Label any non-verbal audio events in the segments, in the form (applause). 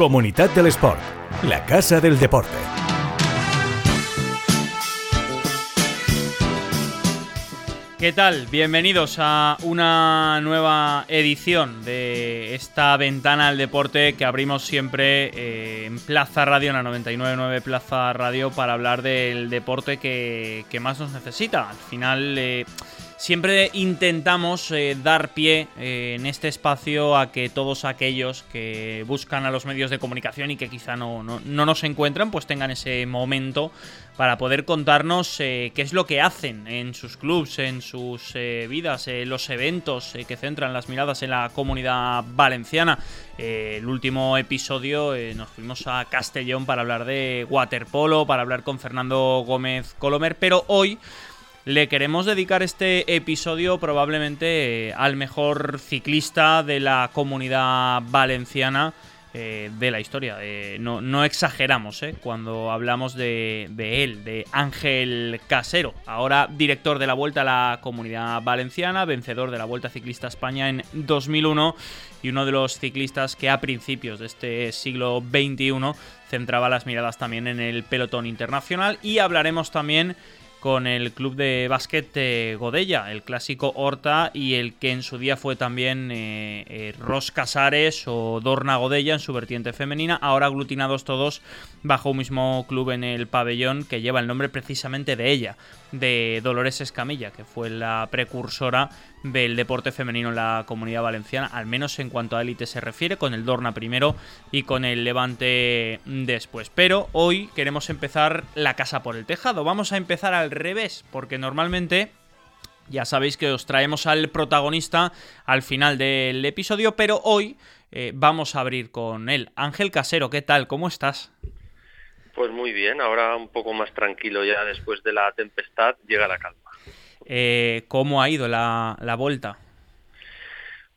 Comunidad del Sport, la casa del deporte. ¿Qué tal? Bienvenidos a una nueva edición de esta ventana al deporte que abrimos siempre eh, en Plaza Radio, en la 999 Plaza Radio, para hablar del deporte que, más nos necesita. Al final... Eh, Siempre intentamos eh, dar pie eh, en este espacio a que todos aquellos que buscan a los medios de comunicación y que quizá no, no, nos encuentran, pues tengan ese momento para poder contarnos eh, qué es lo que hacen en sus clubs, en sus vidas, los eventos que centran las miradas en la comunidad valenciana. el último episodio nos fuimos a Castellón para hablar de waterpolo, para hablar con Fernando Gómez Colomer, pero hoy le queremos dedicar este episodio probablemente eh, al mejor ciclista de la comunidad valenciana eh, de la historia. Eh, no, exageramos cuando hablamos de, de, él, de Ángel Casero, ahora director de la Vuelta a la Comunidad Valenciana, vencedor de la Vuelta Ciclista España en 2001 y uno de los ciclistas que a principios de este siglo XXI centraba las miradas también en el pelotón internacional y hablaremos también con el club de básquet Godella, el clásico Horta y el que en su día fue también eh, eh, Ros Casares o Dorna Godella en su vertiente femenina, ahora aglutinados todos bajo un mismo club en el pabellón que lleva el nombre precisamente de ella, de Dolores Escamilla, que fue la precursora del deporte femenino en la comunidad valenciana, al menos en cuanto a élite se refiere, con el Dorna primero y con el Levante después. Pero hoy queremos empezar la casa por el tejado. Vamos a empezar al revés, porque normalmente ya sabéis que os traemos al protagonista al final del episodio, pero hoy eh, vamos a abrir con él. Ángel Casero, ¿qué tal? ¿Cómo estás? Pues muy bien, ahora un poco más tranquilo ya después de la tempestad llega la calma. Eh, ¿Cómo ha ido la, vuelta?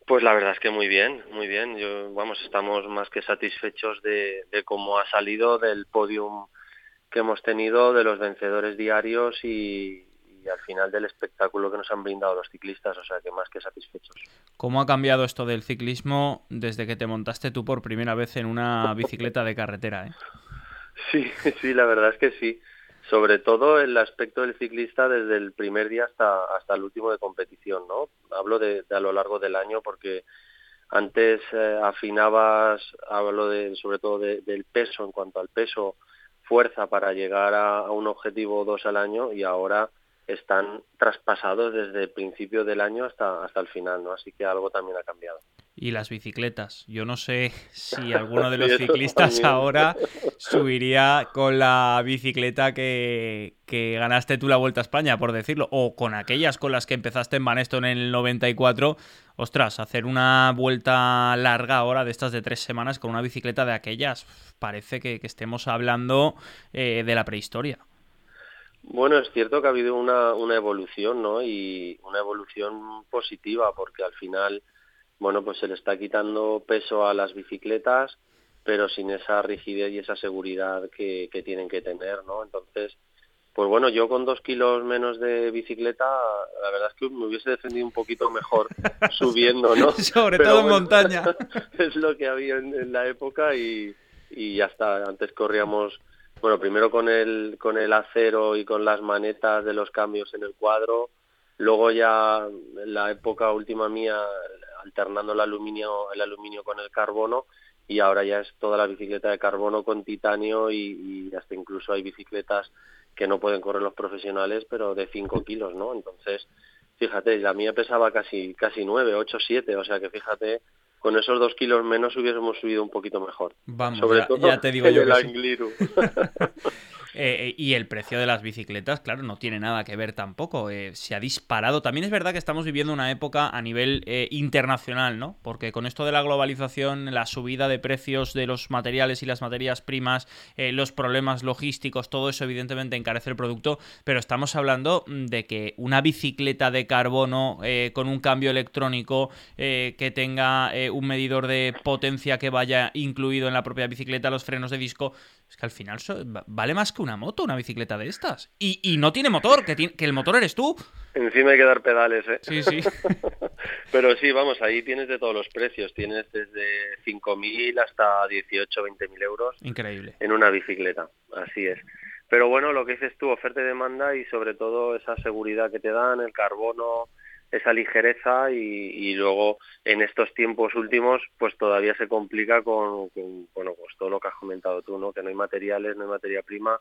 Pues la verdad es que muy bien, muy bien. Yo, vamos, estamos más que satisfechos de, cómo ha salido del podium que hemos tenido, de los vencedores diarios y, al final del espectáculo que nos han brindado los ciclistas, o sea que más que satisfechos. ¿Cómo ha cambiado esto del ciclismo desde que te montaste tú por primera vez en una bicicleta de carretera? Eh? Sí, (laughs) sí, la verdad es que sí sobre todo el aspecto del ciclista desde el primer día hasta hasta el último de competición, ¿no? Hablo de, a lo largo del año porque antes eh, afinabas, hablo de, sobre todo del peso en cuanto al peso, fuerza para llegar a, un objetivo o dos al año y ahora están traspasados desde el principio del año hasta, hasta el final, ¿no? Así que algo también ha cambiado. Y las bicicletas. Yo no sé (laughs) si alguno de los ciclistas ahora (laughs) subiría con la bicicleta que, que, ganaste tú la Vuelta a España, por decirlo, o con aquellas con las que empezaste en Banesto en el 94. Ostras, hacer una vuelta larga ahora de estas de tres semanas con una bicicleta de aquellas, parece que, estemos hablando eh, de la prehistoria. Bueno, es cierto que ha habido una, una evolución, ¿no? Y una evolución positiva, porque al final, bueno, pues se le está quitando peso a las bicicletas, pero sin esa rigidez y esa seguridad que, que tienen que tener, ¿no? Entonces, pues bueno, yo con dos kilos menos de bicicleta, la verdad es que me hubiese defendido un poquito mejor (laughs) subiendo, ¿no? Sobre todo en montaña. (laughs) es lo que había en, en la época y, y ya está. Antes corríamos bueno, primero con el, con el acero y con las manetas de los cambios en el cuadro, luego ya en la época última mía alternando el aluminio, el aluminio con el carbono y ahora ya es toda la bicicleta de carbono con titanio y, y hasta incluso hay bicicletas que no pueden correr los profesionales pero de 5 kilos, ¿no? Entonces, fíjate, la mía pesaba casi casi 9, 8, 7, o sea que fíjate con esos dos kilos menos hubiésemos subido un poquito mejor. Vamos, Sobre ya, todo ya te digo yo el (laughs) eh, y el precio de las bicicletas, claro, no tiene nada que ver tampoco. Eh, se ha disparado. También es verdad que estamos viviendo una época a nivel internacional, ¿no? Porque con esto de la globalización, la subida de precios de los materiales y las materias primas, los problemas logísticos, todo eso evidentemente encarece el producto, pero estamos hablando de que una bicicleta de carbono con un cambio electrónico que tenga un medidor de potencia que vaya incluido en la propia bicicleta, los frenos de disco, es que al final vale más que una moto, una bicicleta de estas. Y, no tiene motor, que, que el motor eres tú. Encima hay que dar pedales, ¿eh? Sí, sí. (laughs) Pero sí, vamos, ahí tienes de todos los precios. Tienes desde 5.000 hasta 18, 20.000 euros. Increíble. En una bicicleta, así es. Pero bueno, lo que dices tú, oferta y demanda y sobre todo esa seguridad que te dan, el carbono, esa ligereza y, luego en estos tiempos últimos pues todavía se complica con, bueno pues todo lo que has comentado tú no que no hay materiales no hay materia prima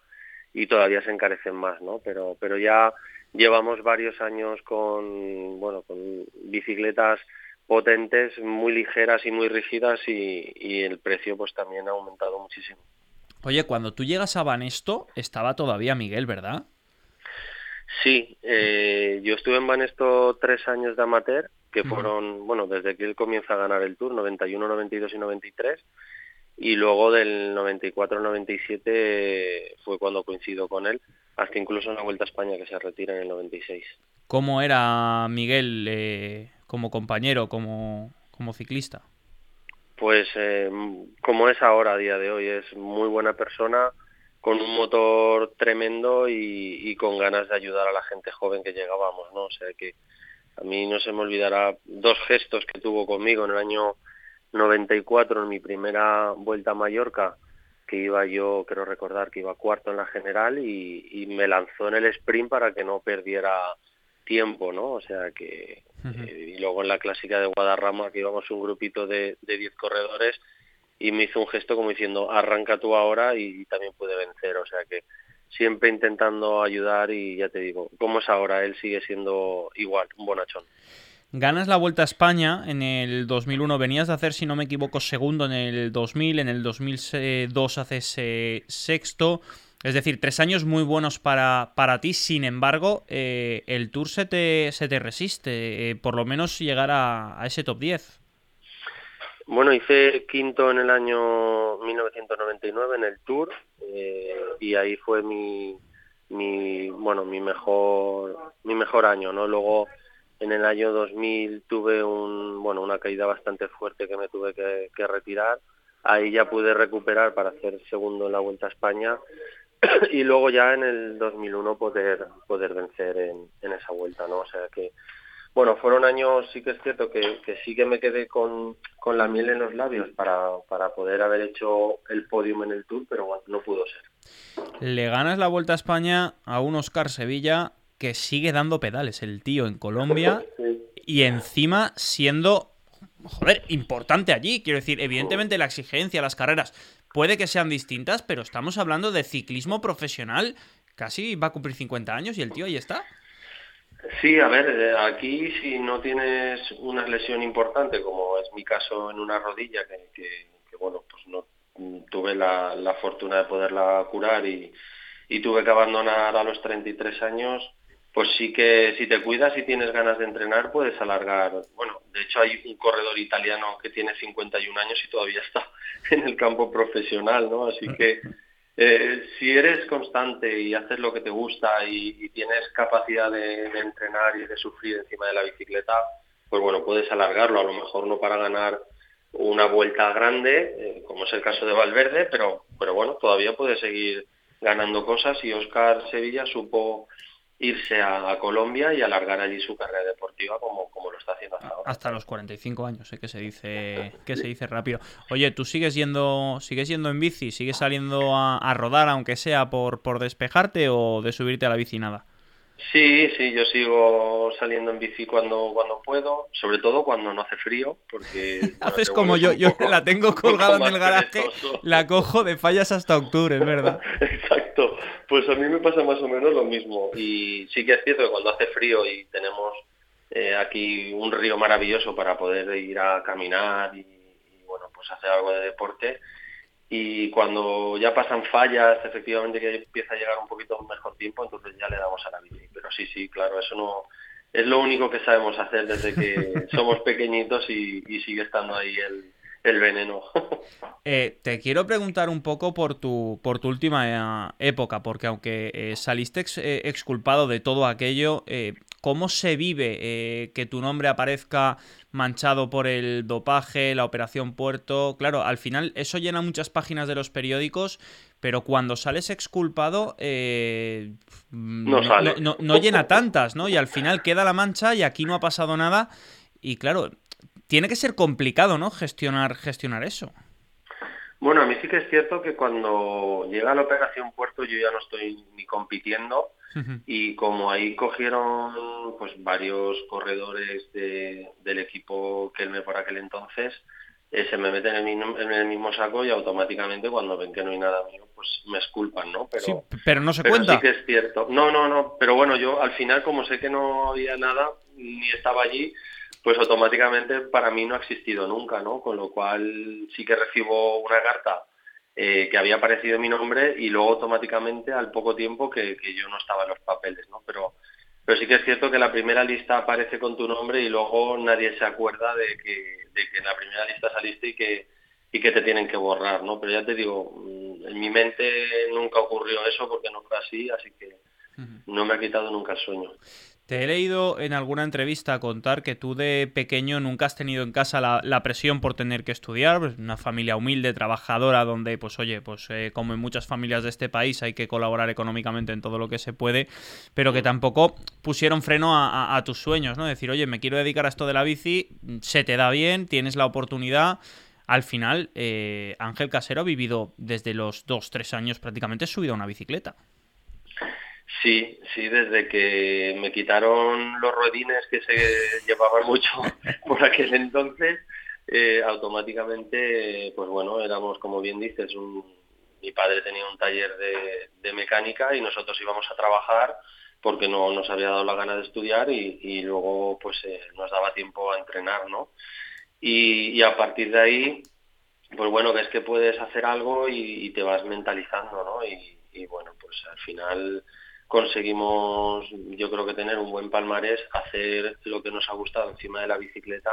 y todavía se encarecen más no pero pero ya llevamos varios años con bueno con bicicletas potentes muy ligeras y muy rígidas y, el precio pues también ha aumentado muchísimo. Oye cuando tú llegas a Banesto estaba todavía Miguel verdad Sí, eh, yo estuve en Banesto tres años de amateur, que fueron, bueno, desde que él comienza a ganar el Tour, 91, 92 y 93, y luego del 94 97 fue cuando coincido con él, hasta incluso en la Vuelta a España que se retira en el 96. ¿Cómo era Miguel eh, como compañero, como, como ciclista? Pues eh, como es ahora a día de hoy, es muy buena persona, con un motor tremendo y, con ganas de ayudar a la gente joven que llegábamos, ¿no? O sea que a mí no se me olvidará dos gestos que tuvo conmigo en el año 94, en mi primera vuelta a Mallorca, que iba yo, quiero recordar, que iba cuarto en la general y, me lanzó en el sprint para que no perdiera tiempo, ¿no? O sea que... Eh, y luego en la clásica de Guadarrama, que íbamos un grupito de 10 corredores, y me hizo un gesto como diciendo arranca tú ahora y, también puede vencer, o sea que siempre intentando ayudar y ya te digo, como es ahora, él sigue siendo igual, un bonachón. Ganas la Vuelta a España en el 2001, venías de hacer, si no me equivoco, segundo en el 2000, en el 2002 haces eh, sexto, es decir, tres años muy buenos para, para ti, sin embargo, eh, el Tour se te, se te resiste, eh, por lo menos llegar a, a ese top 10. Bueno, hice quinto en el año 1999 en el Tour eh, y ahí fue mi, bueno, mi mejor, mi mejor año, ¿no? Luego en el año 2000 tuve un, bueno, una caída bastante fuerte que me tuve que, retirar. Ahí ya pude recuperar para hacer segundo en la Vuelta a España (clears throat) y luego ya en el 2001 poder poder vencer en, en esa vuelta, ¿no? O sea que bueno, fueron años, sí que es cierto que, sí que me quedé con, con, la miel en los labios para, para poder haber hecho el podium en el Tour, pero bueno, no pudo ser. Le ganas la Vuelta a España a un Oscar Sevilla que sigue dando pedales, el tío en Colombia, (laughs) y encima siendo, joder, importante allí. Quiero decir, evidentemente la exigencia, las carreras, puede que sean distintas, pero estamos hablando de ciclismo profesional. Casi va a cumplir 50 años y el tío ahí está. Sí, a ver, eh, aquí si no tienes una lesión importante, como es mi caso en una rodilla, que, bueno, pues no tuve la, fortuna de poderla curar y, tuve que abandonar a los 33 años, pues sí que si te cuidas y tienes ganas de entrenar, puedes alargar. Bueno, de hecho hay un corredor italiano que tiene 51 años y todavía está (laughs) en el campo profesional, ¿no? Así que eh, si eres constante y haces lo que te gusta y, tienes capacidad de, entrenar y de sufrir encima de la bicicleta, pues bueno, puedes alargarlo, a lo mejor no para ganar una vuelta grande, eh, como es el caso de Valverde, pero, pero bueno, todavía puedes seguir ganando cosas. Y Oscar Sevilla supo irse a, Colombia y alargar allí su carrera deportiva como, como lo está haciendo hasta ahora. Hasta los 45 años, ¿eh? que se dice que se dice rápido. Oye, ¿tú sigues yendo sigues yendo en bici? ¿Sigues saliendo a, rodar aunque sea por, por despejarte o de subirte a la bici nada? Sí, sí, yo sigo saliendo en bici cuando, cuando puedo, sobre todo cuando no hace frío, porque... (laughs) Haces como yo, yo la tengo (laughs) colgada en el garaje, la cojo de fallas hasta octubre, es verdad. (laughs) Exacto, pues a mí me pasa más o menos lo mismo, y sí que es cierto que cuando hace frío y tenemos eh, aquí un río maravilloso para poder ir a caminar y, y bueno, pues hacer algo de deporte, y cuando ya pasan fallas, efectivamente que empieza a llegar un poquito mejor tiempo, entonces ya le damos a la bici. Pero sí, sí, claro, eso no es lo único que sabemos hacer desde que (laughs) somos pequeñitos y, sigue estando ahí el, veneno. (laughs) Eh, te quiero preguntar un poco por tu, por tu última eh, época, porque aunque eh, saliste exculpado de todo aquello, ¿cómo se vive que tu nombre aparezca manchado por el dopaje, la operación Puerto. Claro, al final eso llena muchas páginas de los periódicos, pero cuando sales exculpado eh, no, llena tantas, ¿no? Y al final queda la mancha y aquí no ha pasado nada. y claro, tiene que ser complicado, ¿no? Gestionar, gestionar eso. Bueno, a mí sí que es cierto que cuando llega la operación Puerto yo ya no estoy ni compitiendo y como ahí cogieron pues varios corredores del equipo que él me por aquel entonces, eh, se me meten en el, mismo, saco y automáticamente cuando ven que no hay nada mío, pues me esculpan, ¿no? Pero, pero no se pero cuenta. Sí que es cierto. No, no, no. Pero bueno, yo al final, como sé que no había nada, ni estaba allí, pues automáticamente para mí no ha existido nunca, ¿no? Con lo cual sí que recibo una carta eh, que había aparecido mi nombre y luego automáticamente al poco tiempo que, yo no estaba en los papeles, ¿no? Pero, pero sí que es cierto que la primera lista aparece con tu nombre y luego nadie se acuerda de que, de que en la primera lista saliste y que, y que te tienen que borrar, ¿no? Pero ya te digo, mm, en mi mente nunca ocurrió eso porque no fue así, así que no me ha quitado nunca el sueño. Te he leído en alguna entrevista contar que tú de pequeño nunca has tenido en casa la, presión por tener que estudiar, pues, una familia humilde, trabajadora, donde, pues oye, pues eh, como en muchas familias de este país hay que colaborar económicamente en todo lo que se puede, pero que tampoco pusieron freno a, tus sueños, ¿no? Decir, oye, me quiero dedicar a esto de la bici, se te da bien, tienes la oportunidad. Al final, eh, Ángel Casero ha vivido desde los 2-3 años prácticamente subido a una bicicleta. Sí, sí, desde que me quitaron los rodines que se (laughs) llevaban mucho (laughs) por aquel entonces, eh, automáticamente, pues bueno, éramos, como bien dices, mi padre tenía un taller de, mecánica y nosotros íbamos a trabajar porque no nos había dado la gana de estudiar y, luego pues eh, nos daba tiempo a entrenar, ¿no? Y, a partir de ahí, pues bueno, ves que puedes hacer algo y, te vas mentalizando, ¿no? y bueno, pues al final conseguimos, yo creo que tener un buen palmarés, hacer lo que nos ha gustado encima de la bicicleta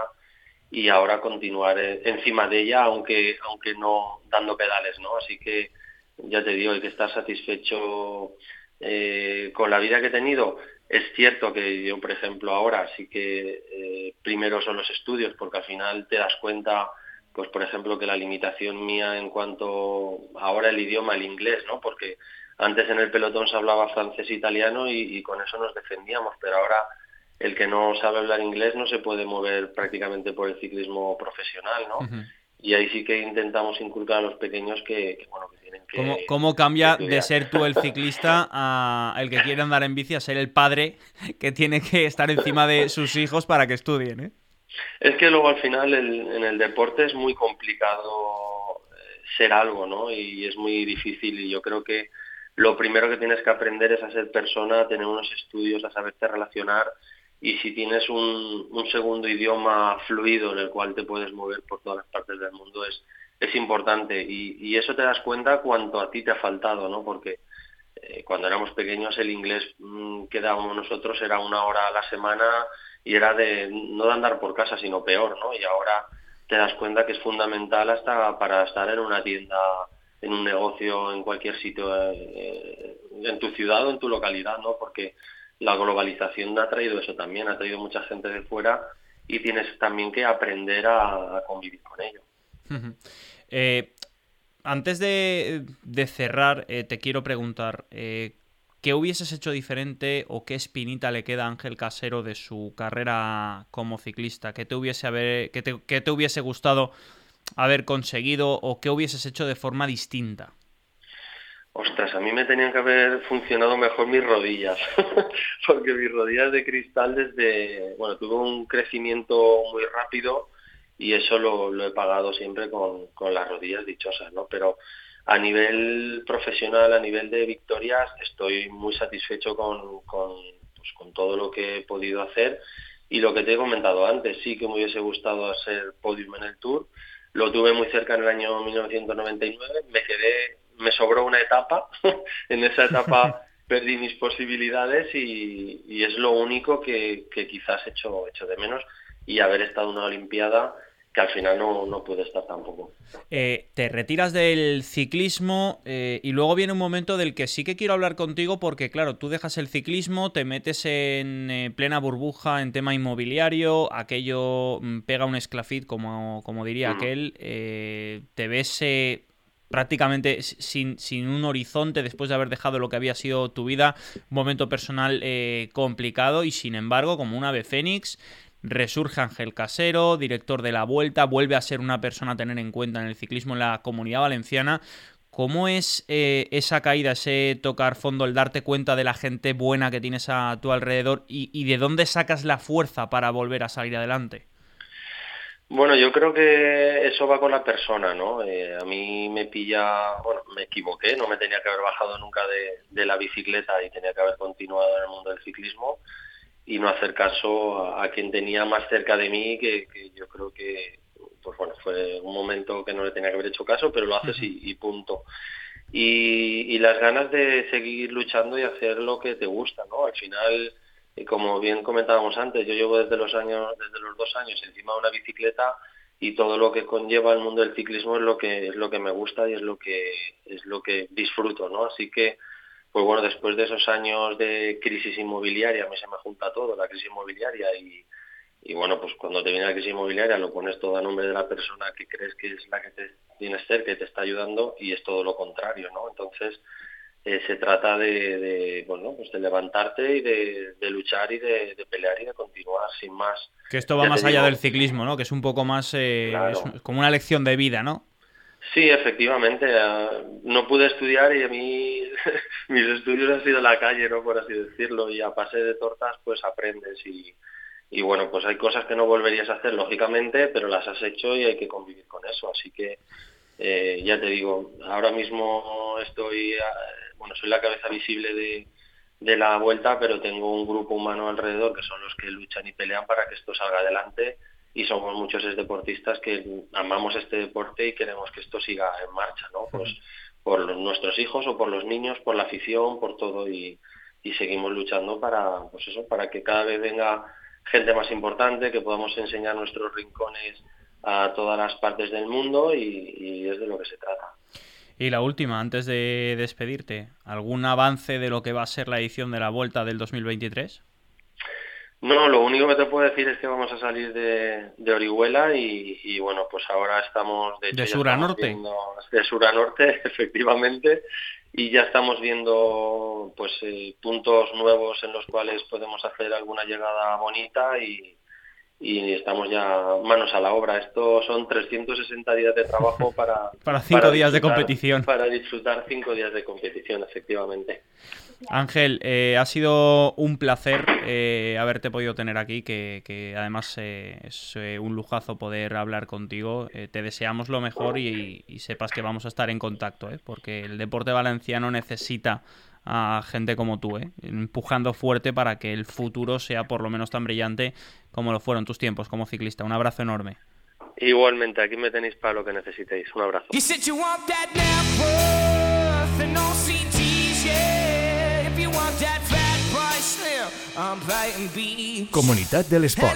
y ahora continuar eh, encima de ella, aunque, aunque no dando pedales, ¿no? Así que ya te digo, hay que estar satisfecho eh, con la vida que he tenido. Es cierto que yo, por ejemplo, ahora sí que eh, primero son los estudios, porque al final te das cuenta, pues por ejemplo, que la limitación mía en cuanto ahora el idioma, el inglés, ¿no? Porque antes en el pelotón se hablaba francés e italiano y, con eso nos defendíamos, pero ahora el que no sabe hablar inglés no se puede mover prácticamente por el ciclismo profesional, ¿no? Y ahí sí que intentamos inculcar a los pequeños que, bueno, que tienen que... ¿Cómo, cambia de ser tú el ciclista a el que quiere andar en bici a ser el padre que tiene que estar encima de sus hijos para que estudien, eh? Es que luego al final en el deporte es muy complicado eh, ser algo, ¿no? Y es muy difícil y yo creo que lo primero que tienes que aprender es a ser persona, a tener unos estudios, a saberte relacionar y si tienes un, segundo idioma fluido en el cual te puedes mover por todas las partes del mundo es, es importante y, eso te das cuenta cuánto a ti te ha faltado, ¿no? Porque eh, cuando éramos pequeños el inglés mm, que dábamos nosotros era una hora a la semana y era de no de andar por casa sino peor, ¿no? Y ahora te das cuenta que es fundamental hasta para estar en una tienda en un negocio en cualquier sitio eh, en tu ciudad o en tu localidad, ¿no? Porque la globalización ha traído eso también, ha traído mucha gente de fuera y tienes también que aprender a, convivir con ello. Eh, antes de, cerrar, eh, te quiero preguntar, ¿qué hubieses hecho diferente o qué espinita le queda a Ángel Casero de su carrera como ciclista? ¿Qué te hubiese, haber, qué te hubiese gustado haber conseguido o qué hubieses hecho de forma distinta? Ostras, a mí me tenían que haber funcionado mejor mis rodillas, (laughs) porque mis rodillas de cristal desde, bueno, tuve un crecimiento muy rápido y eso lo, he pagado siempre con, las rodillas dichosas, ¿no? Pero a nivel profesional, a nivel de victorias, estoy muy satisfecho con, pues, con todo lo que he podido hacer y lo que te he comentado antes, sí que me hubiese gustado hacer podium en el Tour, lo tuve muy cerca en el año 1999, me quedé, me sobró una etapa, (laughs) en esa etapa (laughs) perdí mis posibilidades y, es lo único que, quizás he hecho, hecho de menos. Y haber estado en una Olimpiada que al final no, no pude estar tampoco. Eh, te retiras del ciclismo eh, y luego viene un momento del que sí que quiero hablar contigo porque, claro, tú dejas el ciclismo, te metes en eh, plena burbuja en tema inmobiliario, aquello mm, pega un esclafit, como, como diría aquel, te ves prácticamente sin, sin, un horizonte después de haber dejado lo que había sido tu vida, un momento personal complicado y sin embargo, como un ave fénix, resurge Ángel Casero, director de la Vuelta, vuelve a ser una persona a tener en cuenta en el ciclismo en la comunidad valenciana. ¿Cómo es eh, esa caída, ese tocar fondo, el darte cuenta de la gente buena que tienes a tu alrededor y, de dónde sacas la fuerza para volver a salir adelante? Bueno, yo creo que eso va con la persona, ¿no? Eh, a mí me pilla, bueno, me equivoqué, no me tenía que haber bajado nunca de, la bicicleta y tenía que haber continuado en el mundo del ciclismo y no hacer caso a, quien tenía más cerca de mí, que yo creo que, pues bueno, fue un momento que no le tenía que haber hecho caso, pero lo haces y, punto. Y, las ganas de seguir luchando y hacer lo que te gusta, ¿no? Al final, eh, como bien comentábamos antes, yo llevo desde los años, desde los dos años encima de una bicicleta y todo lo que conlleva el mundo del ciclismo es lo que es lo que me gusta y es lo que es lo que disfruto, ¿no? Así que pues bueno, después de esos años de crisis inmobiliaria, a mí se me junta todo, la crisis inmobiliaria y, y bueno, pues cuando te viene la crisis inmobiliaria lo pones todo a nombre de la persona que crees que es la que te tienes ser, que te está ayudando y es todo lo contrario, ¿no? Entonces eh, se trata de, bueno, pues de levantarte y de, luchar y de, pelear y de continuar sin más. Que esto va más allá del ciclismo, ¿no? Que es un poco más eh, como una lección de vida, ¿no? Sí, efectivamente. No pude estudiar y a mí (laughs) mis estudios han sido la calle, ¿no? Por así decirlo. Y a pase de tortas, pues aprendes y, bueno, pues hay cosas que no volverías a hacer, lógicamente, pero las has hecho y hay que convivir con eso. Así que, eh, ya te digo, ahora mismo estoy, eh, bueno, soy la cabeza visible de la vuelta, pero tengo un grupo humano alrededor que son los que luchan y pelean para que esto salga adelante y somos muchos deportistas que amamos este deporte y queremos que esto siga en marcha, ¿no? Pues por nuestros hijos o por los niños, por la afición, por todo y, y seguimos luchando para, pues eso, para que cada vez venga gente más importante, que podamos enseñar nuestros rincones a todas las partes del mundo y, es de lo que se trata. Y la última, antes de despedirte, ¿algún avance de lo que va a ser la edición de la Vuelta del 2023? No, lo único que te puedo decir es que vamos a salir de, Orihuela y, bueno, pues ahora estamos de, sur a norte. (laughs) de sur a norte, (laughs) efectivamente, y ya estamos viendo pues eh, puntos nuevos en los cuales podemos hacer alguna llegada bonita y, y estamos ya manos a la obra. Esto son 360 días de trabajo (laughs) para... para cinco días de competición. Para disfrutar cinco días de competición, efectivamente. Ángel, eh, ha sido un placer eh, haberte podido tener aquí, que, además eh, es un lujazo poder hablar contigo. te deseamos lo mejor y, y, sepas que vamos a estar en contacto, porque el deporte valenciano necesita a gente como tú, empujando fuerte para que el futuro sea por lo menos tan brillante como lo fueron tus tiempos como ciclista. Un abrazo enorme. Igualmente, aquí me tenéis para lo que necesitéis. Un abrazo. Comunidad del Sport.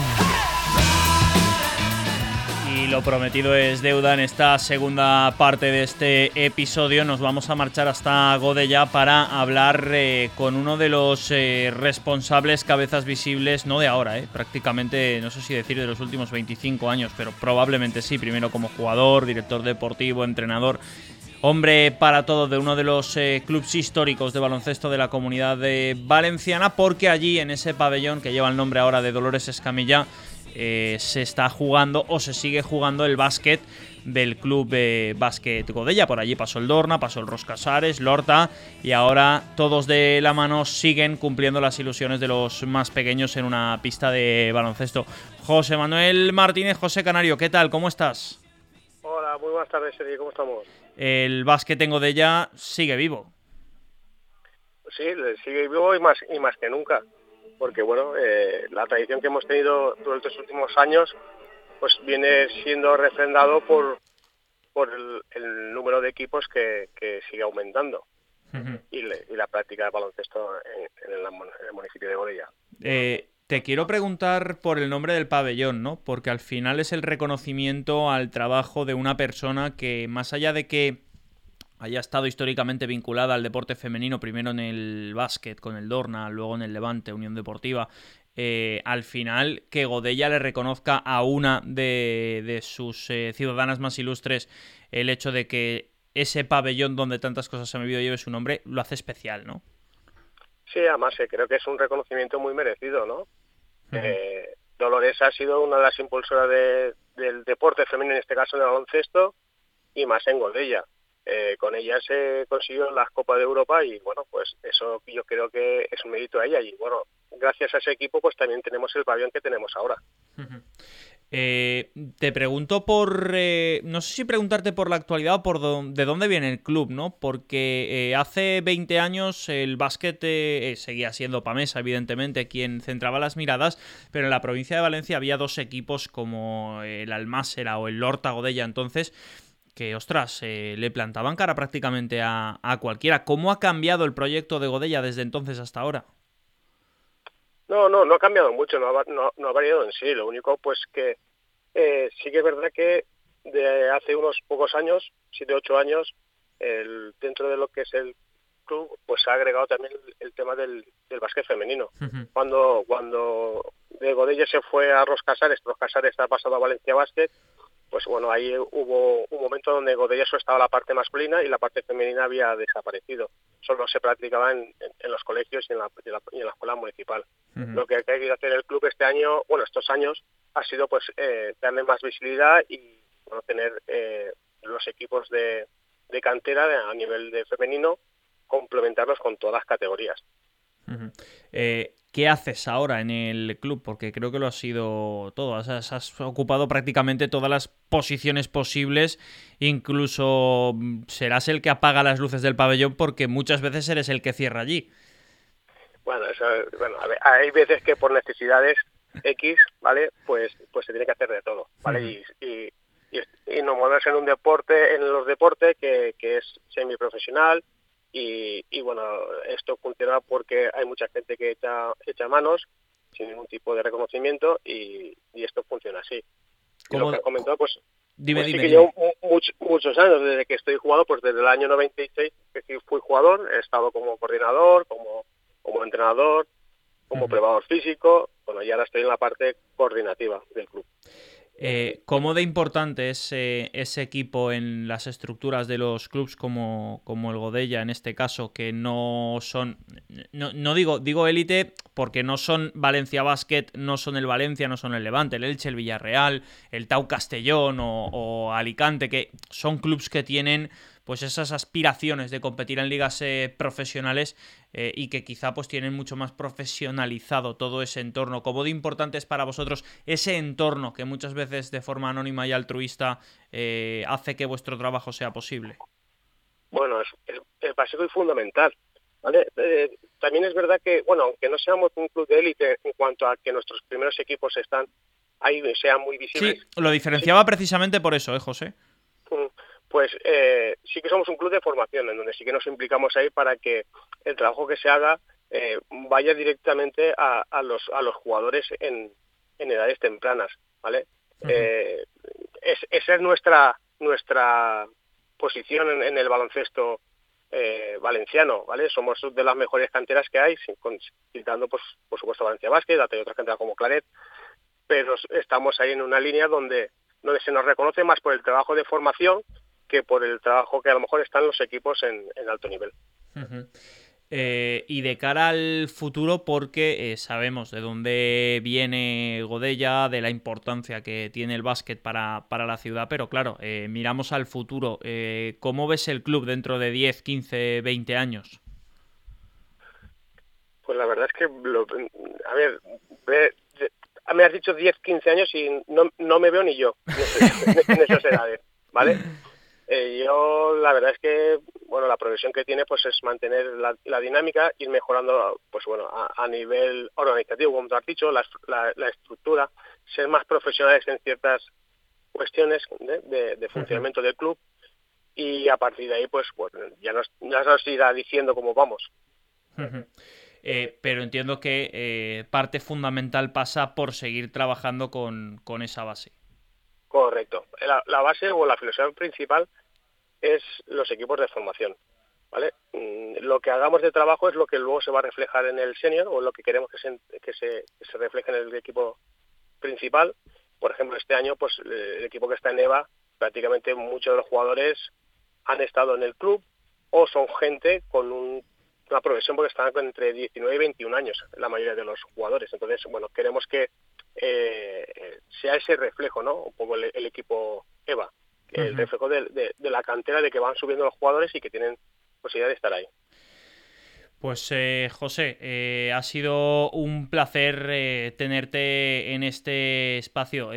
lo prometido es deuda en esta segunda parte de este episodio. Nos vamos a marchar hasta Godella para hablar eh, con uno de los eh, responsables cabezas visibles, no de ahora, eh, prácticamente, no sé si decir de los últimos 25 años, pero probablemente sí, primero como jugador, director deportivo, entrenador. Hombre para todo de uno de los clubes históricos de baloncesto de la comunidad de valenciana, porque allí en ese pabellón que lleva el nombre ahora de Dolores Escamilla, eh, se está jugando o se sigue jugando el básquet del club de básquet Godella. Por allí pasó el Dorna, pasó el Roscasares, Lorta y ahora todos de la mano siguen cumpliendo las ilusiones de los más pequeños en una pista de baloncesto. José Manuel Martínez, José Canario, ¿qué tal? ¿Cómo estás? Hola, muy buenas tardes, Sergio. ¿Cómo estamos? El básquet en Godella sigue vivo. Sí, sigue vivo y más, y más que nunca porque bueno, eh, la tradición que hemos tenido durante los últimos años pues viene siendo refrendado por, por el, número de equipos que, sigue aumentando y, la práctica de baloncesto en, el, municipio de Gorilla. Eh, te quiero preguntar por el nombre del pabellón, ¿no? Porque al final es el reconocimiento al trabajo de una persona que, más allá de que haya estado históricamente vinculada al deporte femenino, primero en el básquet con el Dorna, luego en el Levante, Unión Deportiva, eh, al final que Godella le reconozca a una de, sus eh, ciudadanas más ilustres el hecho de que ese pabellón donde tantas cosas se han vivido lleve su nombre, lo hace especial, ¿no? Sí, además eh, creo que es un reconocimiento muy merecido, ¿no? Dolores ha sido una de las impulsoras del deporte femenino, en este caso del baloncesto, y más en Godella. Con ella se consiguió las Copas de Europa y bueno, pues eso yo creo que es un mérito a ella y bueno, gracias a ese equipo pues también tenemos el pabellón que tenemos ahora. Eh, te pregunto por, eh, no sé si preguntarte por la actualidad o por de dónde viene el club, ¿no? Porque eh, hace 20 años el básquet seguía siendo Pamesa, evidentemente, quien centraba las miradas, pero en la provincia de Valencia había dos equipos como el Almásera o el Lorta Godella, entonces que, ostras, le plantaban cara prácticamente a, a cualquiera. ¿Cómo ha cambiado el proyecto de Godella desde entonces hasta ahora? No, no, no ha cambiado mucho, no ha, no, ha variado en sí. Lo único, pues que eh, sí que es verdad que de hace unos pocos años, siete, ocho años, el, dentro de lo que es el club, pues ha agregado también el, tema del, del básquet femenino. Cuando cuando de Godella se fue a Roscasares, Roscasares está pasado a Valencia Básquet, pues bueno, ahí hubo un momento donde Godella solo estaba la parte masculina y la parte femenina había desaparecido. Solo se practicaba en, los colegios y en la, escuela municipal. Lo que ha querido hacer el club este año, bueno, estos años, ha sido pues eh, darle más visibilidad y bueno, tener eh, los equipos de, cantera a nivel de femenino, complementarlos con todas las categorías. ¿Qué haces ahora en el club? Porque creo que lo has sido todo. Has, ocupado prácticamente todas las posiciones posibles. Incluso mm, serás el que apaga las luces del pabellón porque muchas veces eres el que cierra allí. Bueno, eso, bueno hay veces que por necesidades X, ¿vale? Pues, pues se tiene que hacer de todo, ¿vale? y, y, y, no moverse en un deporte, en los deportes que, que es semiprofesional, y, bueno, esto funciona porque hay mucha gente que echa, echa manos sin ningún tipo de reconocimiento y, esto funciona así. Como lo que comentado, pues, dime, pues dime, sí llevo muchos años desde que estoy jugando, pues desde el año 96 que fui jugador, he estado como coordinador, como, como entrenador, como uh físico, bueno, y ahora estoy en la parte coordinativa del club. Eh, ¿Cómo de importante es eh, ese equipo en las estructuras de los clubs como, como el Godella, en este caso, que no son, no, digo, digo élite porque no son Valencia Basket, no son el Valencia, no son el Levante, el Elche, el Villarreal, el Tau Castellón o, o Alicante, que son clubs que tienen pues esas aspiraciones de competir en ligas eh, profesionales eh, y que quizá pues tienen mucho más profesionalizado todo ese entorno. ¿Cómo de importante es para vosotros ese entorno que muchas veces de forma anónima y altruista eh, hace que vuestro trabajo sea posible? Bueno, es, es, básico y fundamental. ¿vale? también es verdad que, bueno, aunque no seamos un club de élite en cuanto a que nuestros primeros equipos están ahí, sean muy visibles. Sí, lo diferenciaba precisamente por eso, ¿eh, José? Mm, pues eh, sí que somos un club de formación en donde sí que nos implicamos ahí para que el trabajo que se haga eh, vaya directamente a, los, a los jugadores en, edades tempranas, ¿vale? Eh, esa es nuestra nuestra posición en, el baloncesto valenciano, ¿vale? Somos de las mejores canteras que hay, citando, pues, por supuesto, Valencia Basket, hay otras canteras como Claret, pero estamos ahí en una línea donde donde se nos reconoce más por el trabajo de formación que por el trabajo que a lo mejor están los equipos en, alto nivel. Eh, y de cara al futuro, porque eh, sabemos de dónde viene Godella, de la importancia que tiene el básquet para, la ciudad, pero claro, eh, miramos al futuro. ¿Cómo ves el club dentro de 10, 15, 20 años? Pues la verdad es que, a ver, me has dicho 10, 15 años y no, no me veo ni yo (laughs) en esas edades, ¿vale? Eh, yo la verdad es que bueno la progresión que tiene pues es mantener la, dinámica ir mejorando pues bueno a, nivel organizativo como tú has dicho la, estructura ser más profesionales en ciertas cuestiones de, funcionamiento del club. Y a partir de ahí pues bueno ya nos ya nos irá diciendo cómo vamos. Eh, pero entiendo que eh, parte fundamental pasa por seguir trabajando con, con esa base. Correcto. La, la base o la filosofía principal es los equipos de formación. ¿vale? Mm, lo que hagamos de trabajo es lo que luego se va a reflejar en el senior o lo que queremos que se, que se, se refleje en el equipo principal. Por ejemplo, este año, pues el equipo que está en EVA, prácticamente muchos de los jugadores han estado en el club o son gente con una progresión porque están entre 19 y 21 años, la mayoría de los jugadores. Entonces, bueno, queremos que eh, sea ese reflejo, ¿no? Un poco el, equipo EVA, el reflejo de, la cantera de que van subiendo los jugadores y que tienen posibilidad de estar ahí. Pues eh, José, eh, ha sido un placer eh, tenerte en este espacio.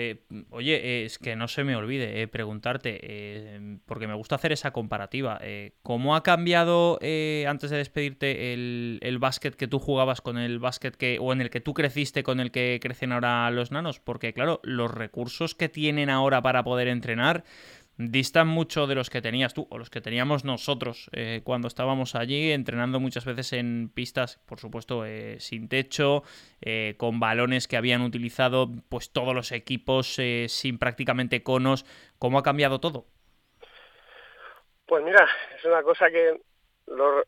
oye, es que no se me olvide preguntarte, porque me gusta hacer esa comparativa. ¿Cómo ha cambiado, antes de despedirte, el, el, básquet que tú jugabas con el básquet que, o en el que tú creciste con el que crecen ahora los nanos? Porque claro, los recursos que tienen ahora para poder entrenar distan mucho de los que tenías tú o los que teníamos nosotros eh, cuando estábamos allí entrenando muchas veces en pistas, por supuesto, eh, sin techo, eh, con balones que habían utilizado pues todos los equipos sin prácticamente conos. ¿Cómo ha cambiado todo? Pues mira, es una cosa que lo,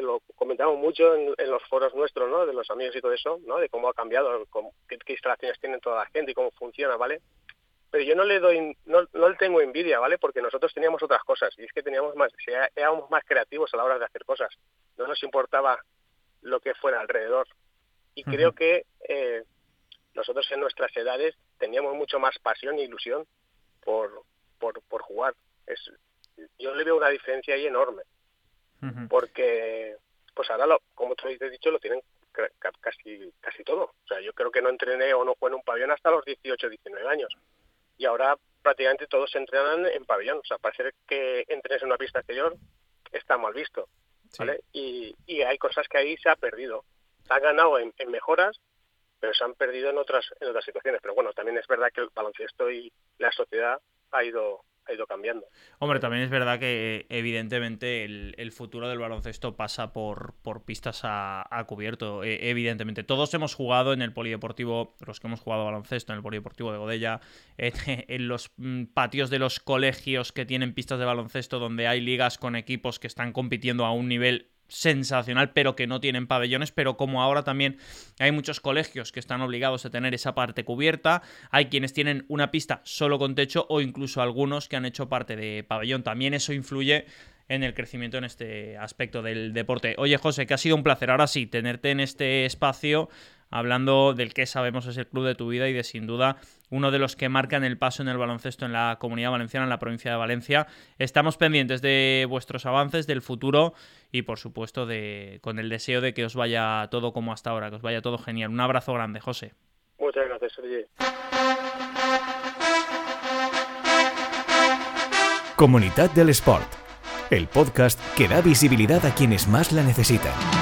lo comentamos mucho en, los foros nuestros, ¿no? De los amigos y todo eso, ¿no? De cómo ha cambiado, qué, qué instalaciones tienen toda la gente y cómo funciona, ¿vale? Pero yo no le doy, no, no le tengo envidia, ¿vale? Porque nosotros teníamos otras cosas y es que teníamos más, éramos más creativos a la hora de hacer cosas. No nos importaba lo que fuera alrededor. Y creo que eh, nosotros en nuestras edades teníamos mucho más pasión e ilusión por, por, por jugar. Es, yo le veo una diferencia ahí enorme. Porque, pues ahora, lo, como tú has dicho, lo tienen casi casi todo. O sea, yo creo que no entrené o no jugué en un pabellón hasta los 18, 19 años y ahora prácticamente todos se entrenan en pabellón. O sea, parece que entrenes en una pista exterior está mal visto. ¿vale? Y, y, hay cosas que ahí se ha perdido. Se han ganado en, en, mejoras, pero se han perdido en otras, en otras situaciones. Pero bueno, también es verdad que el baloncesto y la sociedad ha ido ha ido cambiando. Hombre, también es verdad que evidentemente el, futuro del baloncesto pasa por, por pistas a, cubierto, e, evidentemente. Todos hemos jugado en el polideportivo, los que hemos jugado baloncesto en el polideportivo de Godella, (laughs) en, los mm, patios de los colegios que tienen pistas de baloncesto donde hay ligas con equipos que están compitiendo a un nivel sensacional, pero que no tienen pabellones, pero como ahora también hay muchos colegios que están obligados a tener esa parte cubierta, hay quienes tienen una pista solo con techo o incluso algunos que han hecho parte de pabellón. También eso influye en el crecimiento en este aspecto del deporte. Oye, José, que ha sido un placer ahora sí tenerte en este espacio hablando del que sabemos es el club de tu vida y de sin duda uno de los que marcan el paso en el baloncesto en la comunidad valenciana, en la provincia de Valencia. Estamos pendientes de vuestros avances, del futuro y por supuesto de, con el deseo de que os vaya todo como hasta ahora, que os vaya todo genial. Un abrazo grande, José. Muchas gracias, Sergi. Comunidad del Sport, el podcast que da visibilidad a quienes más la necesitan.